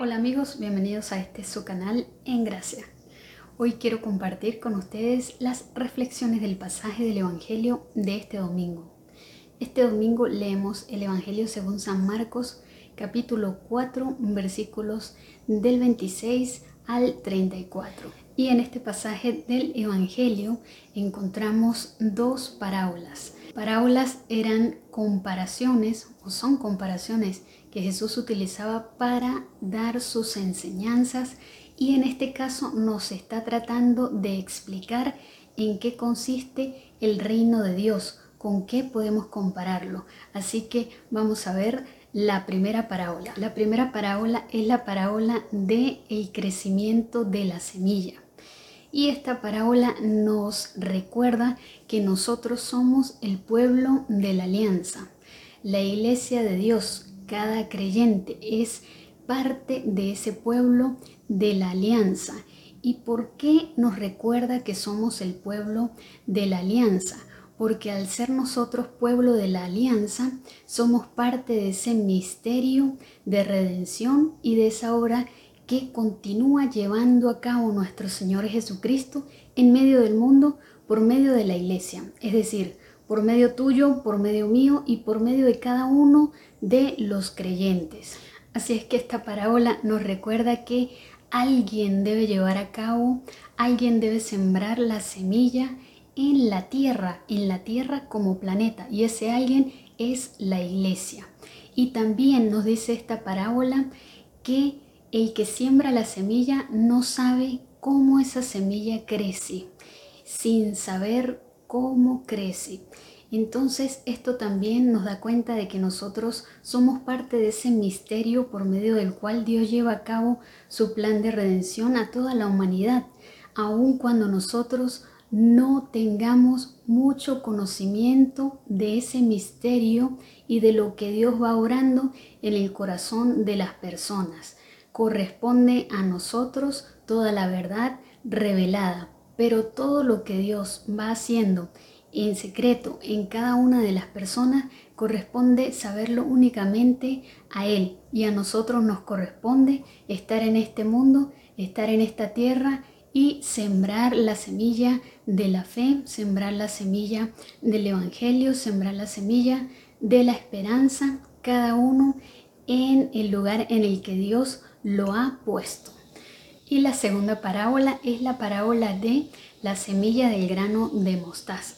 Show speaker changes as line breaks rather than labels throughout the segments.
Hola amigos, bienvenidos a este su canal En Gracia. Hoy quiero compartir con ustedes las reflexiones del pasaje del Evangelio de este domingo. Este domingo leemos el Evangelio según San Marcos, capítulo 4, versículos del 26 al 34. Y en este pasaje del Evangelio encontramos dos parábolas. Parábolas eran comparaciones o son comparaciones que Jesús utilizaba para dar sus enseñanzas y en este caso nos está tratando de explicar en qué consiste el reino de Dios, con qué podemos compararlo. Así que vamos a ver la primera parábola. La primera parábola es la parábola de el crecimiento de la semilla. Y esta parábola nos recuerda que nosotros somos el pueblo de la alianza, la iglesia de Dios, cada creyente es parte de ese pueblo de la alianza. ¿Y por qué nos recuerda que somos el pueblo de la alianza? Porque al ser nosotros pueblo de la alianza, somos parte de ese misterio de redención y de esa obra que continúa llevando a cabo nuestro Señor Jesucristo en medio del mundo por medio de la iglesia. Es decir, por medio tuyo, por medio mío y por medio de cada uno de los creyentes. Así es que esta parábola nos recuerda que alguien debe llevar a cabo, alguien debe sembrar la semilla en la tierra, en la tierra como planeta, y ese alguien es la iglesia. Y también nos dice esta parábola que el que siembra la semilla no sabe cómo esa semilla crece, sin saber cómo crece. Entonces esto también nos da cuenta de que nosotros somos parte de ese misterio por medio del cual Dios lleva a cabo su plan de redención a toda la humanidad, aun cuando nosotros no tengamos mucho conocimiento de ese misterio y de lo que Dios va orando en el corazón de las personas. Corresponde a nosotros toda la verdad revelada, pero todo lo que Dios va haciendo en secreto en cada una de las personas corresponde saberlo únicamente a Él y a nosotros nos corresponde estar en este mundo, estar en esta tierra y sembrar la semilla de la fe, sembrar la semilla del Evangelio, sembrar la semilla de la esperanza, cada uno en el lugar en el que Dios lo ha puesto. Y la segunda parábola es la parábola de la semilla del grano de mostaza.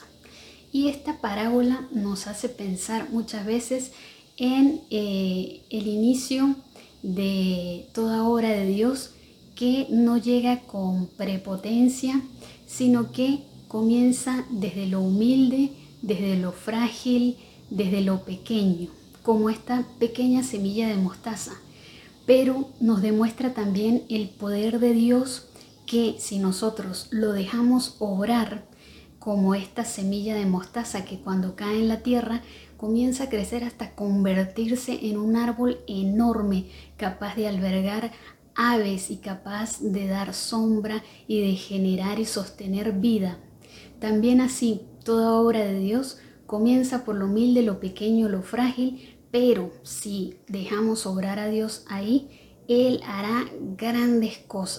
Y esta parábola nos hace pensar muchas veces en eh, el inicio de toda obra de Dios que no llega con prepotencia, sino que comienza desde lo humilde, desde lo frágil, desde lo pequeño, como esta pequeña semilla de mostaza pero nos demuestra también el poder de Dios que si nosotros lo dejamos obrar como esta semilla de mostaza que cuando cae en la tierra comienza a crecer hasta convertirse en un árbol enorme capaz de albergar aves y capaz de dar sombra y de generar y sostener vida. También así, toda obra de Dios comienza por lo humilde, lo pequeño, lo frágil, pero si dejamos obrar a Dios ahí, Él hará grandes cosas.